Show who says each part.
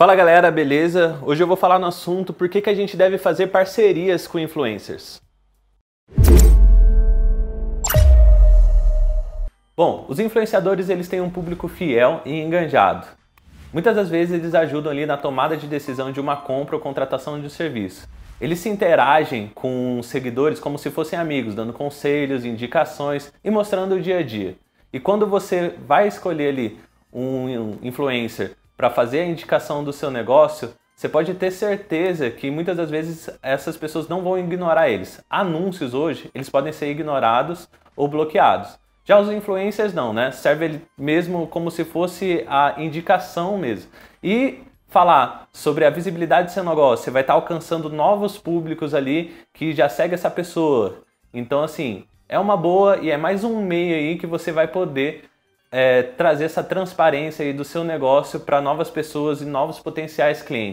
Speaker 1: Fala galera, beleza? Hoje eu vou falar no assunto por que, que a gente deve fazer parcerias com influencers. Bom, os influenciadores eles têm um público fiel e enganjado. Muitas das vezes eles ajudam ali na tomada de decisão de uma compra ou contratação de um serviço. Eles se interagem com seguidores como se fossem amigos, dando conselhos, indicações e mostrando o dia a dia. E quando você vai escolher ali um influencer para fazer a indicação do seu negócio, você pode ter certeza que muitas das vezes essas pessoas não vão ignorar eles. Anúncios hoje, eles podem ser ignorados ou bloqueados. Já os influencers não, né? Serve mesmo como se fosse a indicação mesmo. E falar sobre a visibilidade do seu negócio, você vai estar alcançando novos públicos ali que já segue essa pessoa. Então, assim, é uma boa e é mais um meio aí que você vai poder é, trazer essa transparência aí do seu negócio para novas pessoas e novos potenciais clientes.